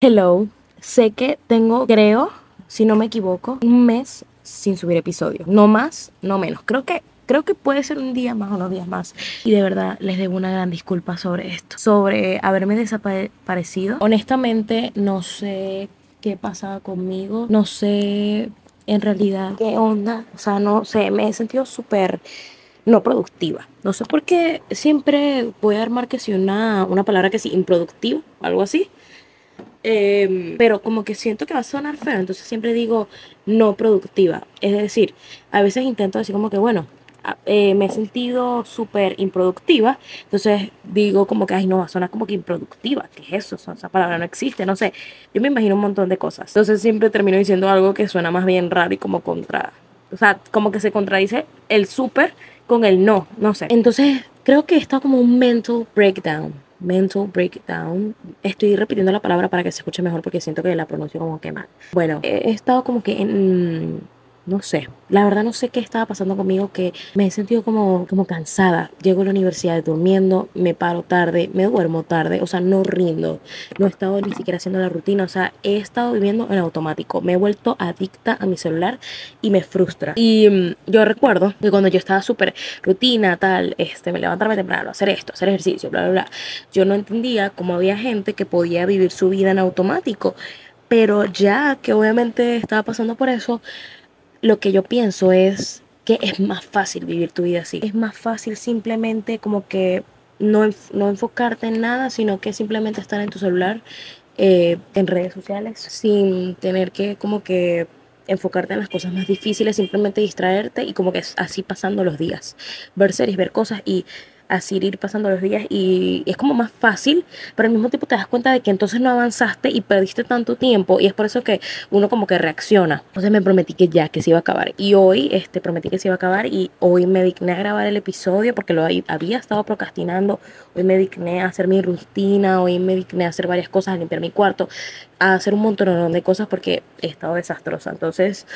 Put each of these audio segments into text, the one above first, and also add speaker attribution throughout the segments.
Speaker 1: Hello, sé que tengo, creo, si no me equivoco, un mes sin subir episodio. No más, no menos. Creo que creo que puede ser un día más o unos días más. Y de verdad les debo una gran disculpa sobre esto, sobre haberme desaparecido. Honestamente, no sé qué pasaba conmigo, no sé en realidad qué onda, o sea, no sé, me he sentido súper no productiva. No sé por qué siempre voy a armar que si una, una palabra que sí, improductiva, algo así. Em, pero como que siento que va a sonar feo, entonces siempre digo no productiva. Es decir, a veces intento decir como que, bueno, eh, me he sentido súper improductiva, entonces digo como que, ay, no, va a sonar como que improductiva. ¿Qué es eso? esa palabra no existe, no sé. Yo me imagino un montón de cosas. Entonces siempre termino diciendo algo que suena más bien raro y como contra, o sea, como que se contradice el súper con el no, no sé. Entonces creo que está como un mental breakdown mental breakdown. Estoy repitiendo la palabra para que se escuche mejor porque siento que la pronuncio como que mal. Bueno, he estado como que en no sé, la verdad no sé qué estaba pasando conmigo, que me he sentido como, como cansada. Llego a la universidad durmiendo, me paro tarde, me duermo tarde, o sea, no rindo, no he estado ni siquiera haciendo la rutina, o sea, he estado viviendo en automático, me he vuelto adicta a mi celular y me frustra. Y mm, yo recuerdo que cuando yo estaba súper rutina, tal, este, me levantarme temprano, hacer esto, hacer ejercicio, bla, bla, bla, yo no entendía cómo había gente que podía vivir su vida en automático. Pero ya que obviamente estaba pasando por eso, lo que yo pienso es que es más fácil vivir tu vida así. Es más fácil simplemente como que no, no enfocarte en nada, sino que simplemente estar en tu celular, eh, en redes sociales, sin tener que como que enfocarte en las cosas más difíciles, simplemente distraerte y como que así pasando los días. Ver series, ver cosas y así ir pasando los días y es como más fácil, pero al mismo tiempo te das cuenta de que entonces no avanzaste y perdiste tanto tiempo y es por eso que uno como que reacciona. Entonces me prometí que ya, que se iba a acabar. Y hoy este, prometí que se iba a acabar y hoy me digné a grabar el episodio porque lo había estado procrastinando. Hoy me digné a hacer mi rutina, hoy me digné a hacer varias cosas, a limpiar mi cuarto, a hacer un montón de cosas porque he estado desastrosa. Entonces...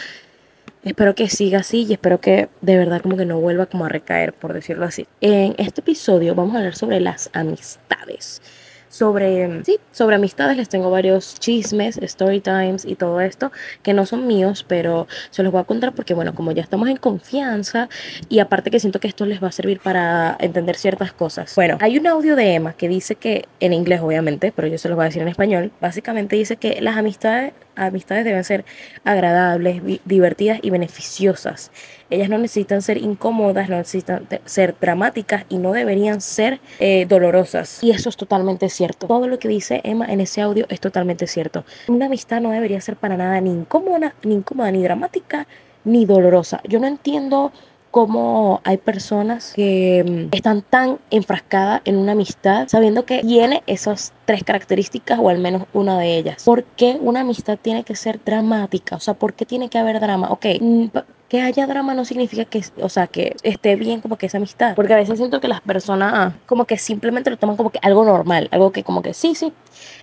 Speaker 1: Espero que siga así y espero que de verdad como que no vuelva como a recaer, por decirlo así. En este episodio vamos a hablar sobre las amistades sobre, sí, sobre amistades. Les tengo varios chismes, story times y todo esto que no son míos, pero se los voy a contar porque, bueno, como ya estamos en confianza y aparte que siento que esto les va a servir para entender ciertas cosas. Bueno, hay un audio de Emma que dice que, en inglés obviamente, pero yo se los voy a decir en español, básicamente dice que las amistades, amistades deben ser agradables, divertidas y beneficiosas. Ellas no necesitan ser incómodas, no necesitan ser dramáticas y no deberían ser eh, dolorosas. Y eso es totalmente cierto. Todo lo que dice Emma en ese audio es totalmente cierto. Una amistad no debería ser para nada ni incómoda, ni incómoda, ni dramática, ni dolorosa. Yo no entiendo cómo hay personas que mm, están tan enfrascadas en una amistad sabiendo que tiene esas tres características o al menos una de ellas. ¿Por qué una amistad tiene que ser dramática? O sea, ¿por qué tiene que haber drama? Ok, mm, que haya drama no significa que, o sea, que esté bien como que esa amistad. Porque a veces siento que las personas como que simplemente lo toman como que algo normal, algo que como que sí, sí,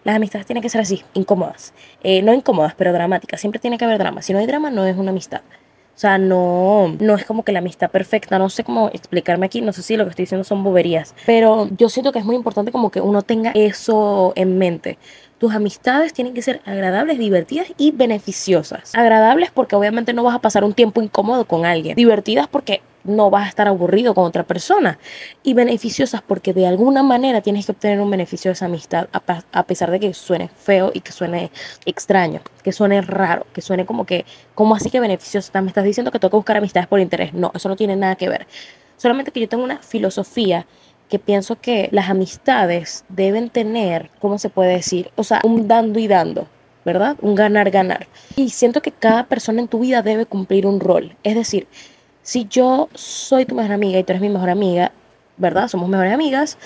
Speaker 1: las amistades tienen que ser así, incómodas. Eh, no incómodas, pero dramáticas. Siempre tiene que haber drama. Si no hay drama, no es una amistad. O sea, no, no es como que la amistad perfecta, no sé cómo explicarme aquí, no sé si lo que estoy diciendo son boberías, pero yo siento que es muy importante como que uno tenga eso en mente. Tus amistades tienen que ser agradables, divertidas y beneficiosas. Agradables porque obviamente no vas a pasar un tiempo incómodo con alguien. Divertidas porque no vas a estar aburrido con otra persona. Y beneficiosas porque de alguna manera tienes que obtener un beneficio de esa amistad a, pesar de que suene feo y que suene extraño, que suene raro, que suene como que, ¿cómo así que beneficiosa? Me estás diciendo que tengo que buscar amistades por interés. No, eso no tiene nada que ver. Solamente que yo tengo una filosofía que pienso que las amistades deben tener, ¿cómo se puede decir? O sea, un dando y dando, ¿verdad? Un ganar-ganar. Y siento que cada persona en tu vida debe cumplir un rol. Es decir, si yo soy tu mejor amiga y tú eres mi mejor amiga, ¿verdad? Somos mejores amigas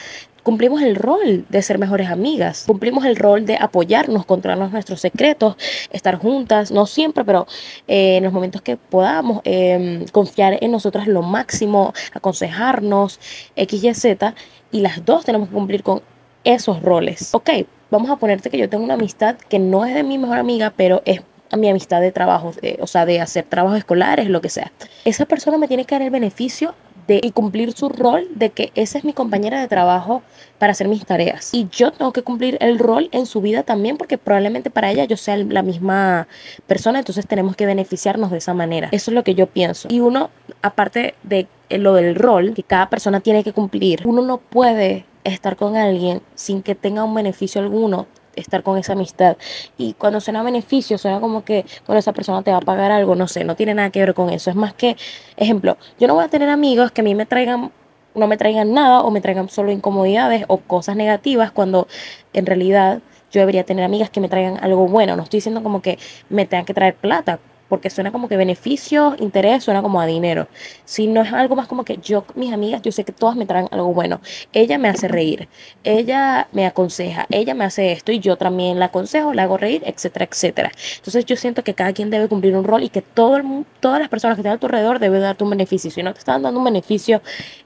Speaker 1: cumplimos el rol de ser mejores amigas, cumplimos el rol de apoyarnos, controlarnos nuestros secretos, estar juntas, no siempre, pero eh, en los momentos que podamos, em, confiar en nosotras lo máximo, aconsejarnos, X, Y, Z, y las dos tenemos que cumplir con esos roles. Ok, vamos a ponerte que yo tengo una amistad que no es de mi mejor amiga, pero es mi amistad de trabajo, o sea, de hacer trabajos escolares, lo que sea. Esa persona me tiene que dar el beneficio de y cumplir su rol de que esa es mi compañera de trabajo para hacer mis tareas. Y yo tengo que cumplir el rol en su vida también porque probablemente para ella yo sea la misma persona, entonces tenemos que beneficiarnos de esa manera. Eso es lo que yo pienso. Y uno, aparte de lo del rol que cada persona tiene que cumplir, uno no puede estar con alguien sin que tenga un beneficio alguno estar con esa amistad. Y cuando suena beneficio, suena como que, bueno, esa persona te va a pagar algo, no sé, no tiene nada que ver con eso. Es más que, ejemplo, yo no voy a tener amigos que a mí me traigan no me traigan nada o me traigan solo incomodidades o cosas negativas cuando en realidad yo debería tener amigas que me traigan algo bueno. No estoy diciendo como que me tengan que traer plata, porque suena como que beneficio, interés, suena como a dinero. Si no es algo más como que yo, mis amigas, yo sé que todas me traen algo bueno. Ella me hace reír, ella me aconseja, ella me hace esto y yo también la aconsejo, la hago reír, etcétera, etcétera. Entonces yo siento que cada quien debe cumplir un rol y que todo el, todas las personas que están a tu alrededor deben darte un beneficio. Si no te están dando un beneficio,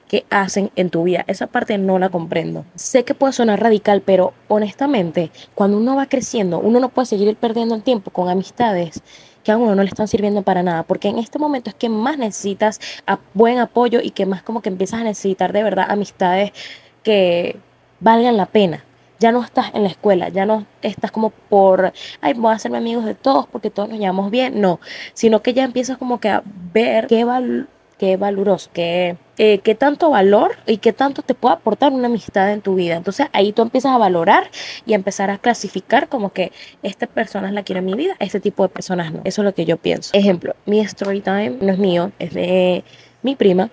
Speaker 1: que hacen en tu vida. Esa parte no la comprendo. Sé que puede sonar radical, pero honestamente, cuando uno va creciendo, uno no puede seguir perdiendo el tiempo con amistades que a uno no le están sirviendo para nada, porque en este momento es que más necesitas buen apoyo y que más como que empiezas a necesitar de verdad amistades que valgan la pena. Ya no estás en la escuela, ya no estás como por, ay, voy a hacerme amigos de todos porque todos nos llevamos bien, no, sino que ya empiezas como que a ver qué val qué valoroso, qué, eh, qué tanto valor y qué tanto te puede aportar una amistad en tu vida. Entonces ahí tú empiezas a valorar y a empezar a clasificar como que esta persona la quiero en mi vida, este tipo de personas no. Eso es lo que yo pienso. Ejemplo, mi story time no es mío, es de mi prima.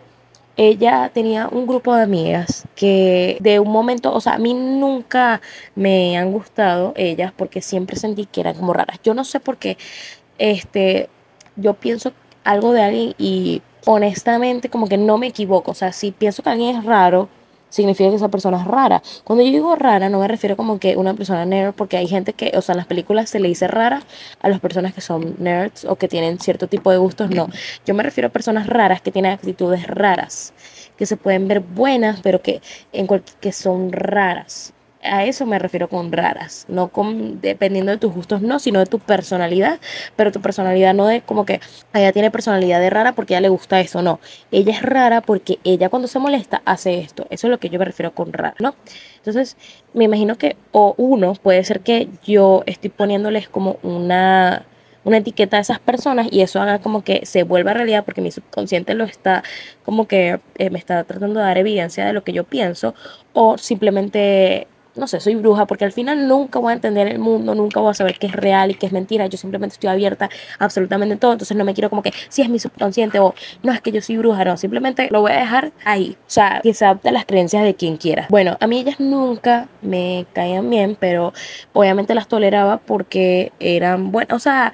Speaker 1: Ella tenía un grupo de amigas que de un momento, o sea, a mí nunca me han gustado ellas porque siempre sentí que eran como raras. Yo no sé por qué, este, yo pienso algo de alguien y honestamente como que no me equivoco. O sea, si pienso que alguien es raro, significa que esa persona es rara. Cuando yo digo rara, no me refiero como que una persona nerd, porque hay gente que, o sea, en las películas se le dice rara a las personas que son nerds o que tienen cierto tipo de gustos. No, yo me refiero a personas raras que tienen actitudes raras, que se pueden ver buenas, pero que, en que son raras a eso me refiero con raras, no con dependiendo de tus gustos, no, sino de tu personalidad, pero tu personalidad no de como que ella tiene personalidad de rara porque ella le gusta eso, no. Ella es rara porque ella cuando se molesta hace esto. Eso es lo que yo me refiero con rara, ¿no? Entonces, me imagino que o uno puede ser que yo estoy poniéndoles como una una etiqueta a esas personas y eso haga como que se vuelva realidad porque mi subconsciente lo está como que eh, me está tratando de dar evidencia de lo que yo pienso o simplemente no sé, soy bruja, porque al final nunca voy a entender el mundo, nunca voy a saber qué es real y qué es mentira. Yo simplemente estoy abierta a absolutamente todo. Entonces no me quiero como que si es mi subconsciente o no es que yo soy bruja, no, simplemente lo voy a dejar ahí. O sea, que se adapte a las creencias de quien quiera. Bueno, a mí ellas nunca me caían bien, pero obviamente las toleraba porque eran buenas, o sea,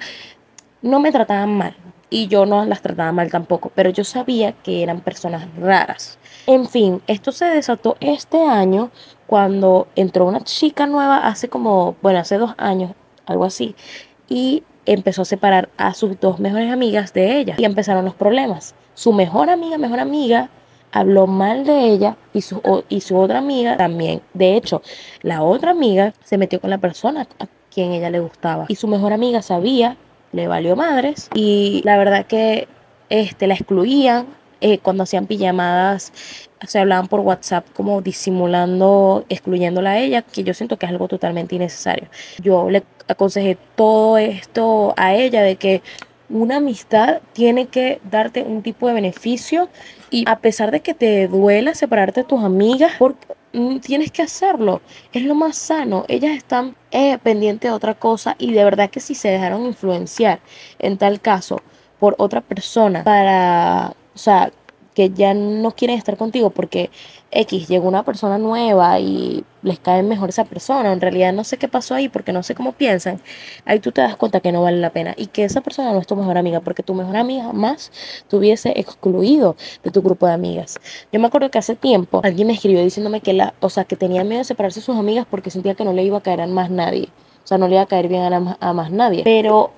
Speaker 1: no me trataban mal y yo no las trataba mal tampoco, pero yo sabía que eran personas raras. En fin, esto se desató este año cuando entró una chica nueva hace como, bueno, hace dos años, algo así, y empezó a separar a sus dos mejores amigas de ella y empezaron los problemas. Su mejor amiga, mejor amiga, habló mal de ella y su, y su otra amiga también. De hecho, la otra amiga se metió con la persona a quien ella le gustaba y su mejor amiga sabía, le valió madres y la verdad que este, la excluían, eh, cuando hacían pijamadas se hablaban por WhatsApp como disimulando, excluyéndola a ella, que yo siento que es algo totalmente innecesario. Yo le aconsejé todo esto a ella de que una amistad tiene que darte un tipo de beneficio y a pesar de que te duela separarte de tus amigas, mm, tienes que hacerlo. Es lo más sano. Ellas están eh, pendientes de otra cosa y de verdad que si se dejaron influenciar en tal caso por otra persona para o sea, que ya no quieren estar contigo porque X llegó una persona nueva y les cae mejor esa persona. En realidad no sé qué pasó ahí porque no sé cómo piensan. Ahí tú te das cuenta que no vale la pena y que esa persona no es tu mejor amiga porque tu mejor amiga jamás te hubiese excluido de tu grupo de amigas. Yo me acuerdo que hace tiempo alguien me escribió diciéndome que la, o sea, que tenía miedo de separarse de sus amigas porque sentía que no le iba a caer a más nadie. O sea, no le iba a caer bien a, a más nadie. Pero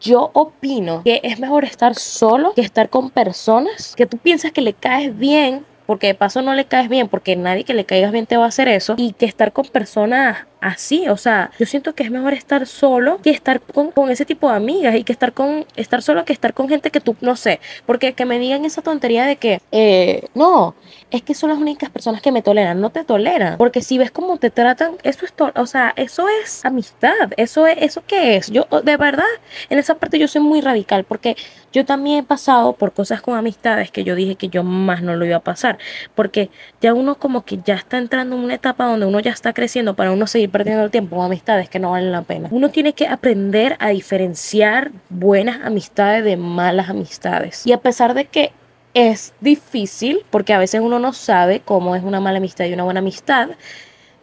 Speaker 1: yo opino que es mejor estar solo que estar con personas que tú piensas que le caes bien porque de paso no le caes bien, porque nadie que le caigas bien te va a hacer eso, y que estar con personas así, o sea, yo siento que es mejor estar solo que estar con, con, ese tipo de amigas y que estar con, estar solo que estar con gente que tú, no sé, porque que me digan esa tontería de que, eh, no, es que son las únicas personas que me toleran, no te toleran, porque si ves cómo te tratan, eso es, o sea, eso es amistad, eso es, eso qué es, yo de verdad, en esa parte yo soy muy radical, porque yo también he pasado por cosas con amistades que yo dije que yo más no lo iba a pasar, porque ya uno como que ya está entrando en una etapa donde uno ya está creciendo para uno seguir perdiendo el tiempo con amistades que no valen la pena. Uno tiene que aprender a diferenciar buenas amistades de malas amistades. Y a pesar de que es difícil, porque a veces uno no sabe cómo es una mala amistad y una buena amistad,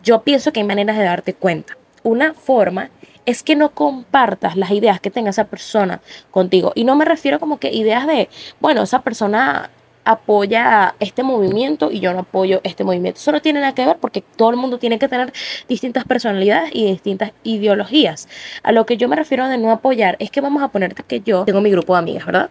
Speaker 1: yo pienso que hay maneras de darte cuenta. Una forma es que no compartas las ideas que tenga esa persona contigo. Y no me refiero como que ideas de, bueno, esa persona apoya este movimiento y yo no apoyo este movimiento. Eso no tiene nada que ver porque todo el mundo tiene que tener distintas personalidades y distintas ideologías. A lo que yo me refiero de no apoyar es que vamos a ponerte que yo tengo mi grupo de amigas, ¿verdad?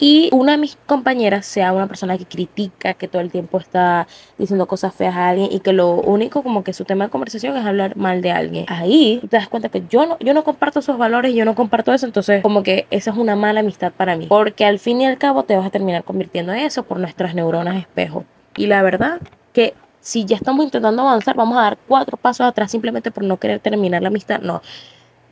Speaker 1: Y una de mis compañeras sea una persona que critica, que todo el tiempo está diciendo cosas feas a alguien y que lo único como que su tema de conversación es hablar mal de alguien. Ahí te das cuenta que yo no, yo no comparto esos valores, yo no comparto eso, entonces como que esa es una mala amistad para mí, porque al fin y al cabo te vas a terminar convirtiendo en eso por nuestras neuronas espejo. Y la verdad que si ya estamos intentando avanzar, vamos a dar cuatro pasos atrás simplemente por no querer terminar la amistad. No,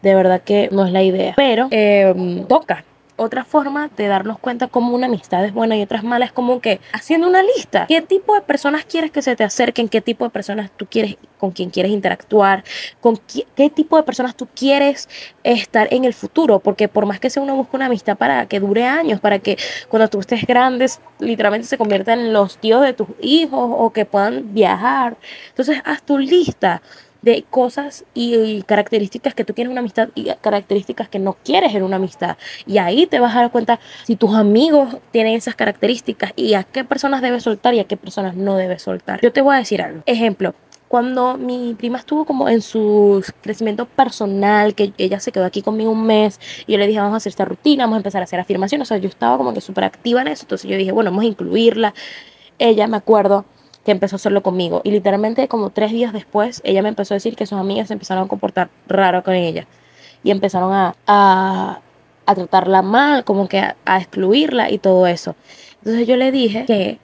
Speaker 1: de verdad que no es la idea. Pero eh, toca, otra forma de darnos cuenta cómo una amistad es buena y otras mala es como que haciendo una lista. ¿Qué tipo de personas quieres que se te acerquen? ¿Qué tipo de personas tú quieres, con quién quieres interactuar? ¿Con qué, tipo de personas tú quieres estar en el futuro? Porque por más que sea uno busca una amistad para que dure años, para que cuando tú estés grandes, literalmente se conviertan en los tíos de tus hijos o que puedan viajar. Entonces, haz tu lista de cosas y, características que tú quieres en una amistad y características que no quieres en una amistad. Y ahí te vas a dar cuenta si tus amigos tienen esas características y a qué personas debes soltar y a qué personas no debes soltar. Yo te voy a decir algo. Ejemplo, cuando mi prima estuvo como en su crecimiento personal, que ella se quedó aquí conmigo un mes, y yo le dije, vamos a hacer esta rutina, vamos a empezar a hacer afirmaciones, o sea, yo estaba como que súper activa en eso, entonces yo dije, bueno, vamos a incluirla. Ella, me acuerdo, que empezó a hacerlo conmigo. Y literalmente como tres días después, ella me empezó a decir que sus amigas se empezaron a comportar raro con ella. Y empezaron a, a, a tratarla mal, como que a, a excluirla y todo eso. Entonces yo le dije que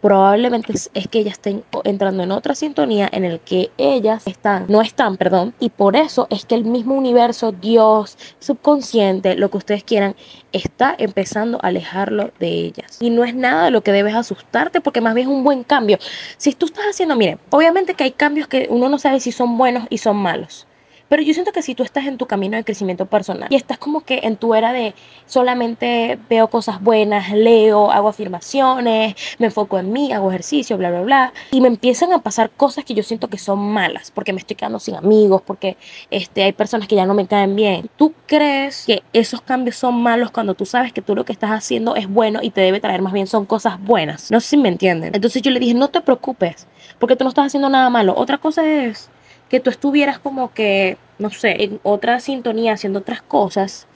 Speaker 1: probablemente es, que ellas estén entrando en otra sintonía en el que ellas están, no están, perdón, y por eso es que el mismo universo, Dios, subconsciente, lo que ustedes quieran, está empezando a alejarlo de ellas. Y no es nada de lo que debes asustarte porque más bien es un buen cambio. Si tú estás haciendo, miren, obviamente que hay cambios que uno no sabe si son buenos y son malos. Pero yo siento que si tú estás en tu camino de crecimiento personal y estás como que en tu era de solamente veo cosas buenas, leo, hago afirmaciones, me enfoco en mí, hago ejercicio, bla, bla, bla, y me empiezan a pasar cosas que yo siento que son malas, porque me estoy quedando sin amigos, porque este, hay personas que ya no me caen bien. ¿Tú crees que esos cambios son malos cuando tú sabes que tú lo que estás haciendo es bueno y te debe traer más bien son cosas buenas? No sé si me entienden. Entonces yo le dije, no te preocupes, porque tú no estás haciendo nada malo. Otra cosa es que tú estuvieras como que, no sé, en otra sintonía haciendo otras cosas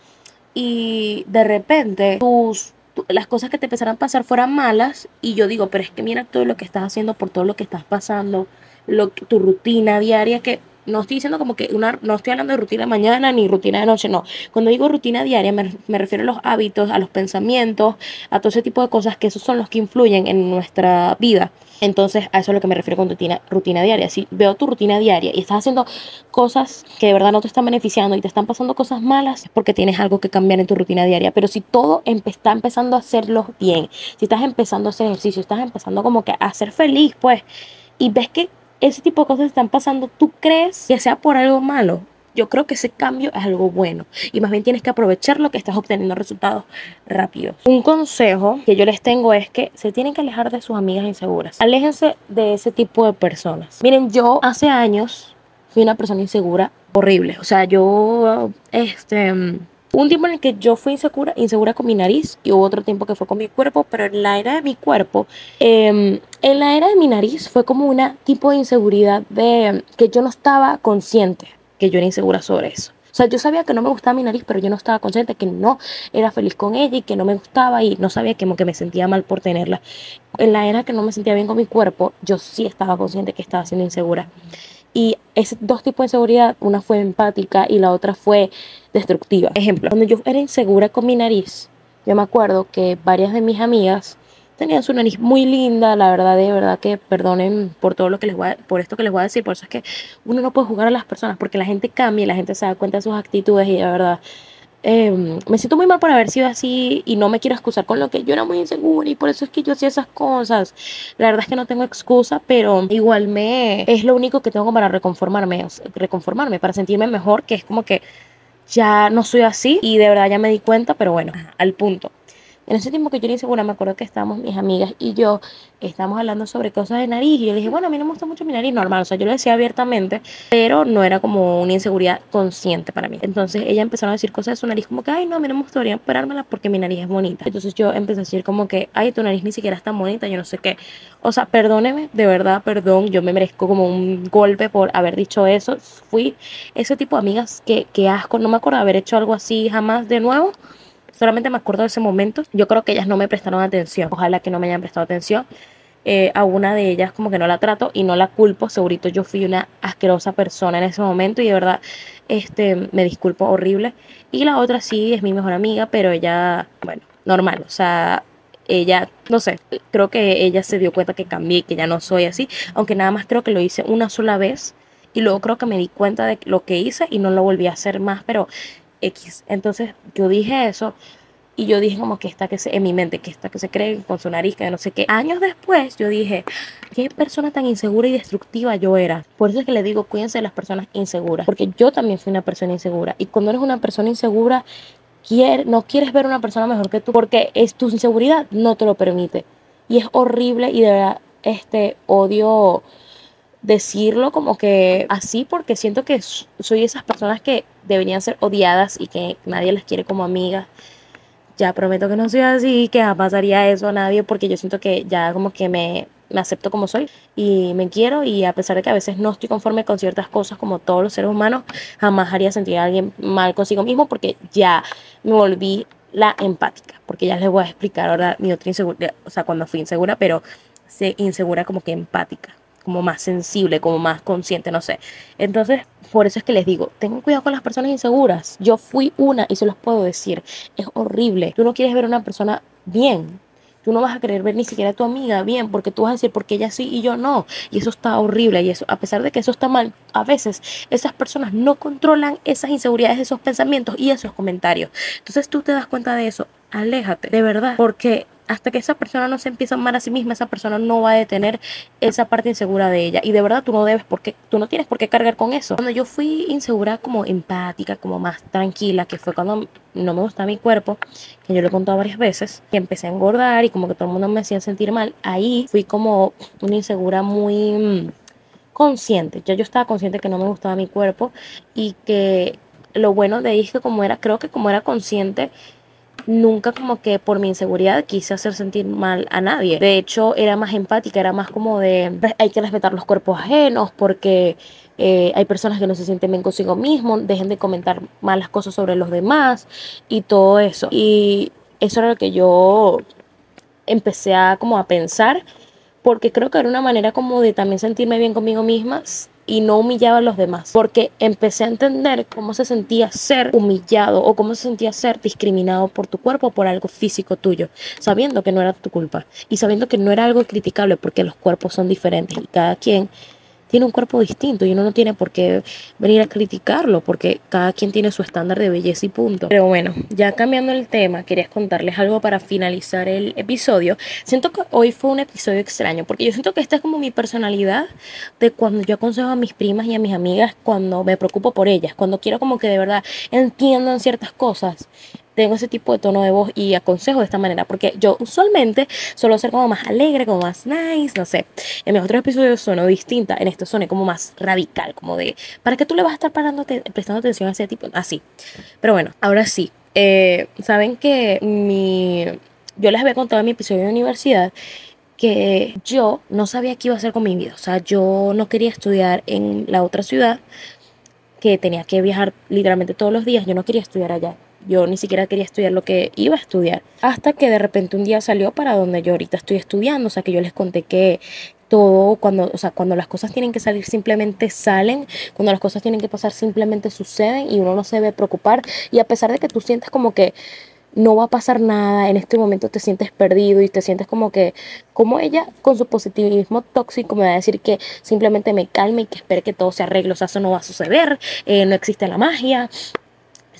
Speaker 1: y de repente tus, las cosas que te empezaran a pasar fueran malas y yo digo, pero es que mira todo lo que estás haciendo por todo lo que estás pasando, lo, tu rutina diaria que no estoy diciendo como que una, no estoy hablando de rutina de mañana ni rutina de noche, no. Cuando digo rutina diaria me, me, refiero a los hábitos, a los pensamientos, a todo ese tipo de cosas que esos son los que influyen en nuestra vida. Entonces, a eso es lo que me refiero con rutina, rutina diaria. Si veo tu rutina diaria y estás haciendo cosas que de verdad no te están beneficiando y te están pasando cosas malas, es porque tienes algo que cambiar en tu rutina diaria. Pero si todo está empezando a hacerlo bien, si estás empezando a hacer ejercicio, estás empezando como que a ser feliz, pues, y ves que ese tipo de cosas están pasando, ¿tú crees que sea por algo malo? yo creo que ese cambio es algo bueno y más bien tienes que aprovechar lo que estás obteniendo resultados rápidos. Un consejo que yo les tengo es que se tienen que alejar de sus amigas inseguras. Aléjense de ese tipo de personas. Miren, yo hace años fui una persona insegura horrible. O sea, yo, este, un tiempo en el que yo fui insegura, insegura con mi nariz y hubo otro tiempo que fue con mi cuerpo, pero en la era de mi cuerpo, em, en la era de mi nariz fue como una tipo de inseguridad de que yo no estaba consciente que yo era insegura sobre eso. O sea, yo sabía que no me gustaba mi nariz, pero yo no estaba consciente que no era feliz con ella y que no me gustaba y no sabía que, que me sentía mal por tenerla. En la era que no me sentía bien con mi cuerpo, yo sí estaba consciente que estaba siendo insegura. Y esos dos tipos de inseguridad, una fue empática y la otra fue destructiva. Ejemplo, cuando yo era insegura con mi nariz, yo me acuerdo que varias de mis amigas tenían su nariz muy linda, la verdad, de verdad que perdonen por todo lo que les voy a, por esto que les voy a decir, por eso es que uno no puede jugar a las personas, porque la gente cambia y la gente se da cuenta de sus actitudes y de verdad em, me siento muy mal por haber sido así y no me quiero excusar con lo que yo era muy insegura y por eso es que yo hacía esas cosas. La verdad es que no tengo excusa, pero igual me es lo único que tengo para reconformarme, reconformarme, para sentirme mejor, que es como que ya no soy así y de verdad ya me di cuenta, pero bueno, al punto. En ese tiempo que yo era insegura, me acuerdo que estábamos mis amigas y yo estábamos hablando sobre cosas de nariz y yo le dije, bueno, a mí no me gusta mucho mi nariz normal, o sea, yo lo decía abiertamente, pero no era como una inseguridad consciente para mí. Entonces ella empezó a decir cosas de su nariz como que, ay, no, a mí no me gustaría operármela porque mi nariz es bonita. Entonces yo empecé a decir como que, ay, tu nariz ni siquiera es tan bonita, yo no sé qué. O sea, perdóneme, de verdad, perdón, yo me merezco como un golpe por haber dicho eso. Fui ese tipo de amigas que, que asco, no me acuerdo haber hecho algo así jamás de nuevo. Solamente me acuerdo de ese momento. Yo creo que ellas no me prestaron atención. Ojalá que no me hayan prestado atención. Eh, a una de ellas como que no la trato y no la culpo. Segurito yo fui una asquerosa persona en ese momento y de verdad este, me disculpo horrible. Y la otra sí es mi mejor amiga, pero ella, bueno, normal. O sea, ella, no sé, creo que ella se dio cuenta que cambié, que ya no soy así. Aunque nada más creo que lo hice una sola vez. Y luego creo que me di cuenta de lo que hice y no lo volví a hacer más. Pero X. Entonces yo dije eso y yo dije como que esta que se, en mi mente, que esta que se cree con su nariz, que no sé qué. Años después yo dije, qué persona tan insegura y destructiva yo era. Por eso es que le digo, cuídense de las personas inseguras, porque yo también fui una persona insegura. Y cuando eres una persona insegura, no quieres ver una persona mejor que tú, porque es tu inseguridad no te lo permite. Y es horrible y de verdad, este odio decirlo como que así porque siento que soy esas personas que deberían ser odiadas y que nadie las quiere como amigas. Ya prometo que no soy así, que jamás pasaría eso a nadie porque yo siento que ya como que me, me acepto como soy y me quiero y a pesar de que a veces no estoy conforme con ciertas cosas como todos los seres humanos, jamás haría sentir a alguien mal consigo mismo porque ya me volví la empática, porque ya les voy a explicar ahora mi otra inseguridad, o sea, cuando fui insegura, pero se insegura como que empática como más sensible, como más consciente, no sé. Entonces, por eso es que les digo, tengan cuidado con las personas inseguras. Yo fui una y se los puedo decir, es horrible. Tú no quieres ver a una persona bien. Tú no vas a querer ver ni siquiera a tu amiga bien, porque tú vas a decir, porque ella sí y yo no. Y eso está horrible. Y eso, a pesar de que eso está mal, a veces esas personas no controlan esas inseguridades, esos pensamientos y esos comentarios. Entonces tú te das cuenta de eso, aléjate, de verdad, porque hasta que esa persona no se empieza a amar a sí misma, esa persona no va a detener esa parte insegura de ella. Y de verdad tú no debes, porque tú no tienes por qué cargar con eso. Cuando yo fui insegura, como empática, como más tranquila, que fue cuando no me gustaba mi cuerpo, que yo lo he contado varias veces, que empecé a engordar y como que todo el mundo me hacía sentir mal, ahí fui como una insegura muy mm, consciente. Ya yo estaba consciente que no me gustaba mi cuerpo y que lo bueno de ahí es que como era, creo que como era consciente, nunca como que por mi inseguridad quise hacer sentir mal a nadie. De hecho, era más empática, era más como de hay que respetar los cuerpos ajenos porque eh, hay personas que no se sienten bien consigo mismos, dejen de comentar malas cosas sobre los demás y todo eso. Y eso era lo que yo empecé a como a pensar porque creo que era una manera como de también sentirme bien conmigo misma y no humillaba a los demás, porque empecé a entender cómo se sentía ser humillado o cómo se sentía ser discriminado por tu cuerpo por algo físico tuyo, sabiendo que no era tu culpa y sabiendo que no era algo criticable porque los cuerpos son diferentes y cada quien tiene un cuerpo distinto y uno no tiene por qué venir a criticarlo porque cada quien tiene su estándar de belleza y punto. Pero bueno, ya cambiando el tema, quería contarles algo para finalizar el episodio. Siento que hoy fue un episodio extraño porque yo siento que esta es como mi personalidad de cuando yo aconsejo a mis primas y a mis amigas cuando me preocupo por ellas, cuando quiero como que de verdad entiendan ciertas cosas tengo ese tipo de tono de voz y aconsejo de esta manera, porque yo usualmente suelo ser como más alegre, como más nice, no sé. En mis otros episodios sueno distinta, en esto suene como más radical, como de, ¿para qué tú le vas a estar prestando atención a ese tipo? Así. Pero bueno, ahora sí. Eh, Saben que mi... Yo les había contado en mi episodio de universidad que yo no sabía qué iba a hacer con mi vida. O sea, yo no quería estudiar en la otra ciudad que tenía que viajar literalmente todos los días, yo no quería estudiar allá. Yo ni siquiera quería estudiar lo que iba a estudiar. Hasta que de repente un día salió para donde yo ahorita estoy estudiando. O sea, que yo les conté que todo, cuando, o sea, cuando las cosas tienen que salir simplemente salen, cuando las cosas tienen que pasar simplemente suceden y uno no se debe preocupar. Y a pesar de que tú sientes como que no va a pasar nada, en este momento te sientes perdido y te sientes como que, como ella con su positivismo tóxico me va a decir que simplemente me calme y que espere que todo se arregle, o sea, eso no va a suceder, eh, no existe la magia,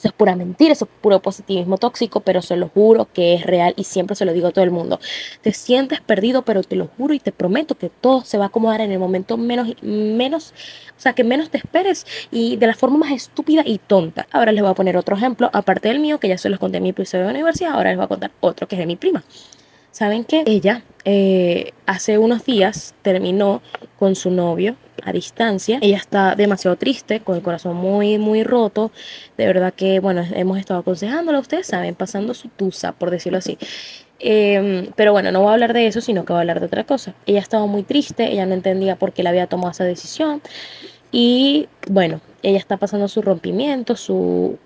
Speaker 1: eso es pura mentira, eso es puro positivismo tóxico, pero se lo juro que es real y siempre se lo digo a todo el mundo. Te sientes perdido, pero te lo juro y te prometo que todo se va a acomodar en el momento menos, menos, o sea, que menos te esperes y de la forma más estúpida y tonta. Ahora les voy a poner otro ejemplo, aparte del mío, que ya se los conté en mi episodio de universidad, ahora les voy a contar otro que es de mi prima. ¿Saben qué? Ella eh, hace unos días terminó con su novio a distancia. Ella está demasiado triste, con el corazón muy, muy roto. De verdad que, bueno, hemos estado aconsejándolo, ustedes saben, pasando su tusa, por decirlo así. Em, pero bueno, no voy a hablar de eso, sino que voy a hablar de otra cosa. Ella estaba muy triste, ella no entendía por qué le había tomado esa decisión. Y bueno, ella está pasando su rompimiento, su,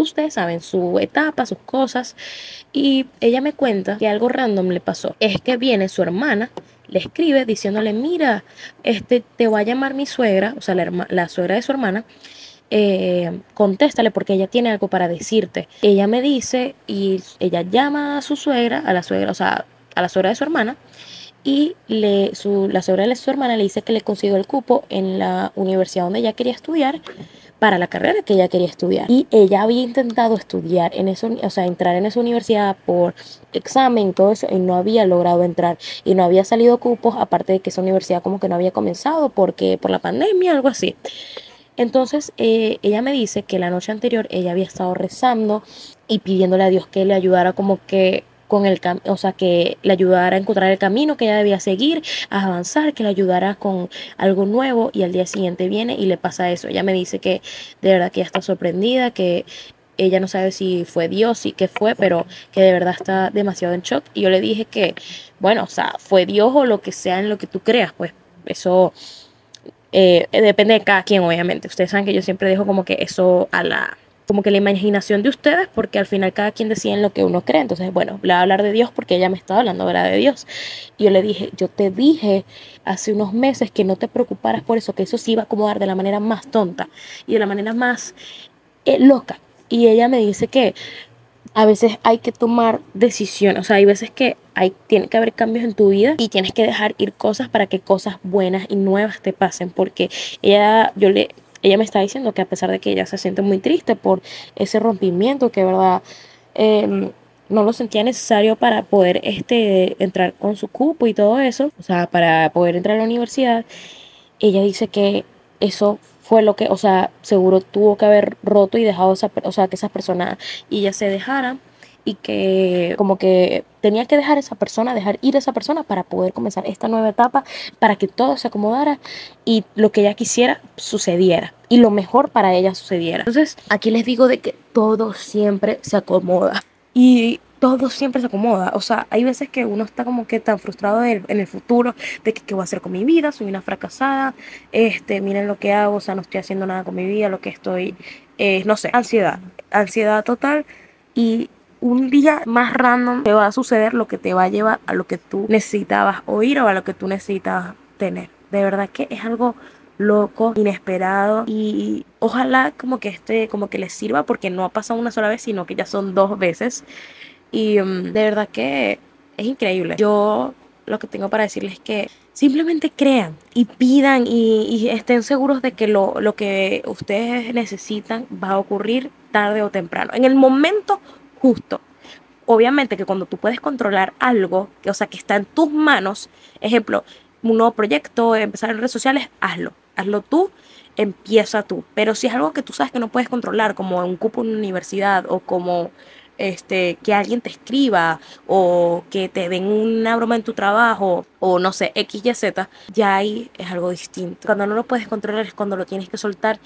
Speaker 1: ustedes saben, su etapa, sus cosas. Y ella me cuenta que algo random le pasó. Es que viene su hermana le escribe diciéndole, mira, este, te va a llamar mi suegra, o sea, la, suegra de su hermana, eh, contéstale porque ella tiene algo para decirte. Ella me dice y ella llama a su suegra, a la suegra, o sea, a la suegra de su hermana, y le, su, la suegra de su hermana le dice que le consiguió el cupo en la universidad donde ella quería estudiar para la carrera que ella quería estudiar. Y ella había intentado estudiar en eso, o sea, entrar en esa universidad por examen todo eso, y no había logrado entrar. Y no había salido cupos, aparte de que esa universidad como que no había comenzado porque por la pandemia, algo así. Entonces eh, ella me dice que la noche anterior ella había estado rezando y pidiéndole a Dios que le ayudara como que con el o sea, que le ayudara a encontrar el camino que ella debía seguir, a avanzar, que le ayudara con algo nuevo y al día siguiente viene y le pasa eso. Ella me dice que de verdad que ella está sorprendida, que ella no sabe si fue Dios y qué fue, pero que de verdad está demasiado en shock. Y yo le dije que, bueno, o sea, fue Dios o lo que sea en lo que tú creas, pues eso eh, depende de cada quien, obviamente. Ustedes saben que yo siempre dejo como que eso a la como que la imaginación de ustedes, porque al final cada quien decide en lo que uno cree. Entonces, bueno, le voy a hablar de Dios porque ella me estaba hablando ¿verdad? de Dios. Y yo le dije, yo te dije hace unos meses que no te preocuparas por eso, que eso sí iba a acomodar de la manera más tonta y de la manera más eh, loca. Y ella me dice que a veces hay que tomar decisiones, o sea, hay veces que hay, tiene que haber cambios en tu vida y tienes que dejar ir cosas para que cosas buenas y nuevas te pasen, porque ella, yo le, ella me está diciendo que a pesar de que ella se siente muy triste por ese rompimiento, que verdad em, no lo sentía necesario para poder este, entrar con su cupo y todo eso, o sea, para poder entrar a la universidad, ella dice que eso fue lo que, o sea, seguro tuvo que haber roto y dejado, esa, o sea, que esas personas y ella se dejaran y que como que tenía que dejar esa persona, dejar ir a esa persona para poder comenzar esta nueva etapa, para que todo se acomodara y lo que ella quisiera sucediera y lo mejor para ella sucediera. Entonces, aquí les digo de que todo siempre se acomoda. Y todo siempre se acomoda. O sea, hay veces que uno está como que tan frustrado en el futuro de que qué voy a hacer con mi vida, soy una fracasada, este, miren lo que hago, o sea, no estoy haciendo nada con mi vida, lo que estoy, eh, no sé, ansiedad, ansiedad total. Y un día más random te va a suceder lo que te va a llevar a lo que tú necesitabas oír o a lo que tú necesitabas tener. De verdad que es algo loco, inesperado y ojalá como que este, como que les sirva porque no ha pasado una sola vez, sino que ya son dos veces. Y mm, de verdad que es increíble. Yo lo que tengo para decirles es que simplemente crean y pidan y, y estén seguros de que lo, lo, que ustedes necesitan va a ocurrir tarde o temprano. En el momento justo. Obviamente que cuando tú puedes controlar algo, que, o sea, que está en tus manos, ejemplo, un nuevo proyecto, empezar en redes sociales, hazlo. Hazlo tú, empieza tú. Pero si es algo que tú sabes que no puedes controlar, como un cupo en una universidad o como este, que alguien te escriba o que te den una broma en tu trabajo o no sé, X, Y, Z, ya ahí es algo distinto. Cuando no lo puedes controlar es cuando lo tienes que soltar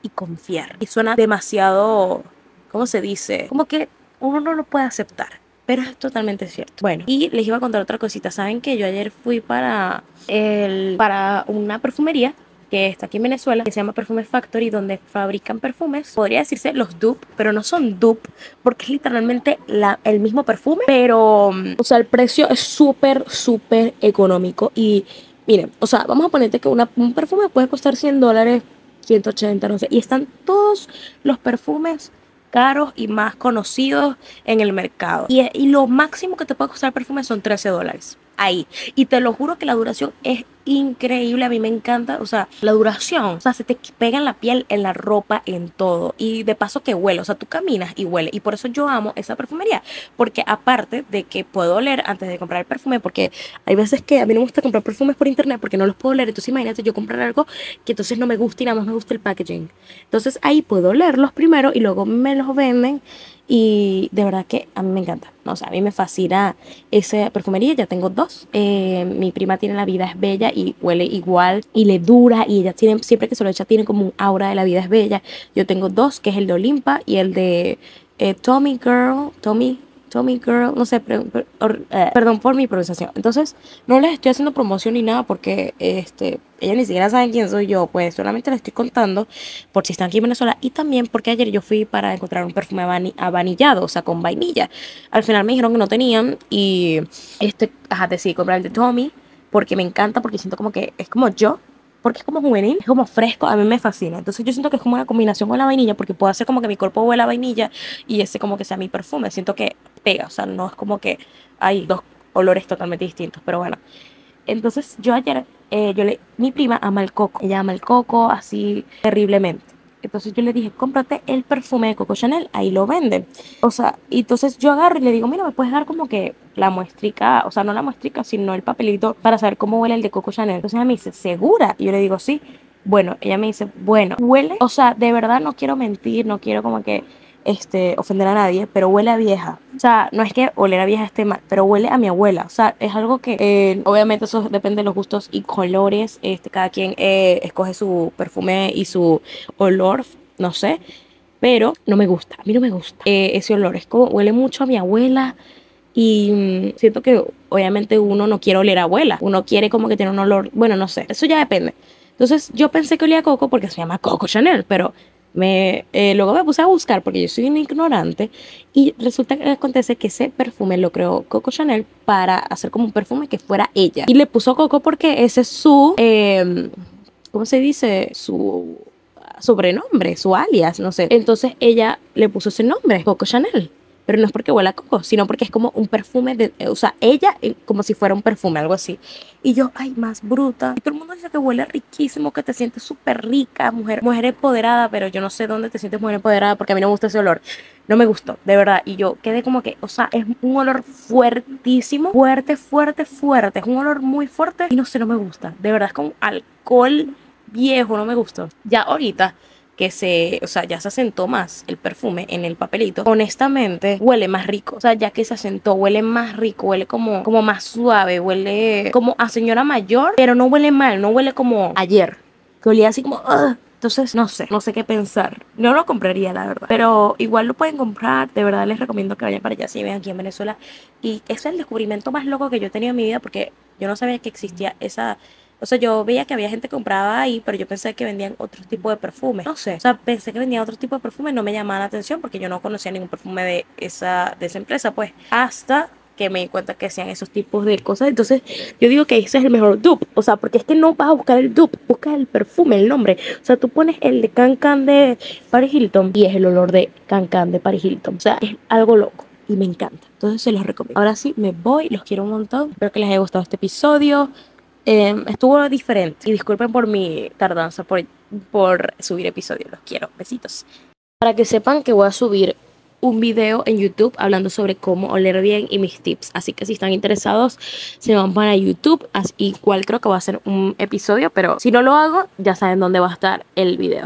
Speaker 1: y confiar. Y suena demasiado, ¿cómo se dice? Como que uno no lo puede aceptar. Pero es totalmente cierto. Bueno, y les iba a contar otra cosita. Saben que yo ayer fui para, el, para una perfumería que está aquí en Venezuela, que se llama Perfume Factory, donde fabrican perfumes. Podría decirse los dupe, pero no son dupe, porque es literalmente la, el mismo perfume, pero, mm, o sea, el precio es súper, súper económico. Y miren, o sea, vamos a ponerte que una, un perfume puede costar 100 dólares, 180, no sé, y están todos los perfumes caros y más conocidos en el mercado. Y, y lo máximo que te puede costar perfume son 13 dólares ahí. Y te lo juro que la duración es increíble, a mí me encanta, o sea, la duración, o sea, se te pega en la piel, en la ropa, en todo. Y de paso que huele, o sea, tú caminas y huele. Y por eso yo amo esa perfumería, porque aparte de que puedo oler antes de comprar el perfume, porque hay veces que a mí no me gusta comprar perfumes por internet porque no los puedo oler, entonces imagínate yo comprar algo que entonces no me gusta y nada más me gusta el packaging. Entonces ahí puedo olerlos primero y luego me los venden y de verdad que a mí me encanta. O sea, a mí me fascina esa perfumería. Ya tengo dos. Eh, mi prima tiene La Vida es Bella y huele igual y le dura. Y ella tiene, siempre que se lo echa, tiene como un aura de La Vida es Bella. Yo tengo dos, que es el de Olimpa y el de eh, Tommy Girl. Tommy Tommy Girl, no sé, eh, perdón por mi pronunciación. Entonces, no les estoy haciendo promoción ni nada porque este, ellas ni siquiera saben quién soy yo, pues solamente les estoy contando por si están aquí en Venezuela y también porque ayer yo fui para encontrar un perfume avanillado, o sea, con vainilla. Al final me dijeron que no tenían y este, ajá, decidí comprar el de Tommy porque me encanta, porque siento como que es como yo, porque es como juvenil, es como fresco, a mí me fascina. Entonces yo siento que es como una combinación con la vainilla, porque puedo hacer como que mi cuerpo huele a vainilla y ese como que sea mi perfume. Siento que pega, o sea, no es como que hay dos olores totalmente distintos, pero bueno. Entonces yo ayer, eh, yo le, mi prima ama el coco, ella ama el coco así terriblemente. Entonces yo le dije, cómprate el perfume de Coco Chanel, ahí lo venden. O sea, y entonces yo agarro y le digo, mira, me puedes dar como que la muestrica, o sea, no la muestrica, sino el papelito para saber cómo huele el de Coco Chanel. Entonces ella me dice, ¿segura? Y yo le digo, sí. Bueno, ella me dice, bueno, huele, o sea, de verdad no quiero mentir, no quiero como que este, ofender a nadie, pero huele a vieja. O sea, no es que oler a vieja esté mal, pero huele a mi abuela. O sea, es algo que eh, obviamente eso depende de los gustos y colores. Este, cada quien eh, escoge su perfume y su olor, no sé. Pero no me gusta, a mí no me gusta eh, ese olor. Es como huele mucho a mi abuela. Y mm, siento que obviamente uno no quiere oler a abuela. Uno quiere como que tiene un olor, bueno, no sé. Eso ya depende. Entonces yo pensé que olía a Coco porque se llama Coco Chanel, pero me, eh, luego me puse a buscar porque yo soy un ignorante y resulta que acontece que ese perfume lo creó Coco Chanel para hacer como un perfume que fuera ella. Y le puso Coco porque ese es su, eh, ¿cómo se dice? Su sobrenombre, su alias, no sé. Entonces ella le puso ese nombre, Coco Chanel pero no es porque huele a coco, sino porque es como un perfume de, o sea, ella eh, como si fuera un perfume, algo así. Y yo, ay, más bruta. Todo el mundo dice que huele riquísimo, que te sientes súper rica, mujer, mujer empoderada, pero yo no sé dónde te sientes mujer empoderada porque a mí no me gusta ese olor. No me gustó, de verdad. Y yo quedé como que, o sea, es un olor fuertísimo, fuerte, fuerte, fuerte. Es un olor muy fuerte y no sé, no me gusta. De verdad, es como alcohol viejo, no me gustó. Ya ahorita que se, o sea, ya se asentó más el perfume en el papelito, honestamente huele más rico. O sea, ya que se asentó, huele más rico, huele como, como más suave, huele como a señora mayor, pero no huele mal, no huele como ayer, que olía así como... Entonces, no sé, no sé qué pensar. No lo compraría, la verdad. Pero igual lo pueden comprar. De verdad les recomiendo que vayan para allá si ven aquí en Venezuela. Y es el descubrimiento más loco que yo he tenido en mi vida porque yo no sabía que existía esa o sea, yo veía que había gente que compraba ahí, pero yo pensé que vendían otro tipo de perfume. No sé. O sea, pensé que vendían otro tipo de perfume. No me llamaba la atención porque yo no conocía ningún perfume de esa, de esa empresa. Pues hasta que me di cuenta que hacían esos tipos de cosas. Entonces, yo digo que ese es el mejor dupe. O sea, porque es que no vas a buscar el dupe, buscas el perfume, el nombre. O sea, tú pones el de Cancan de Paris Hilton y es el olor de Cancan de Paris Hilton. O sea, es algo loco y me encanta. Entonces, se los recomiendo. Ahora sí, me voy, los quiero un montón. Espero que les haya gustado este episodio. Em, estuvo diferente. Y disculpen por mi tardanza por, por subir episodios. Los quiero. Besitos. Para que sepan que voy a subir un video en YouTube hablando sobre cómo oler bien y mis tips. Así que si están interesados, se van para YouTube. Igual creo que va a ser un episodio, pero si no lo hago, ya saben dónde va a estar el video.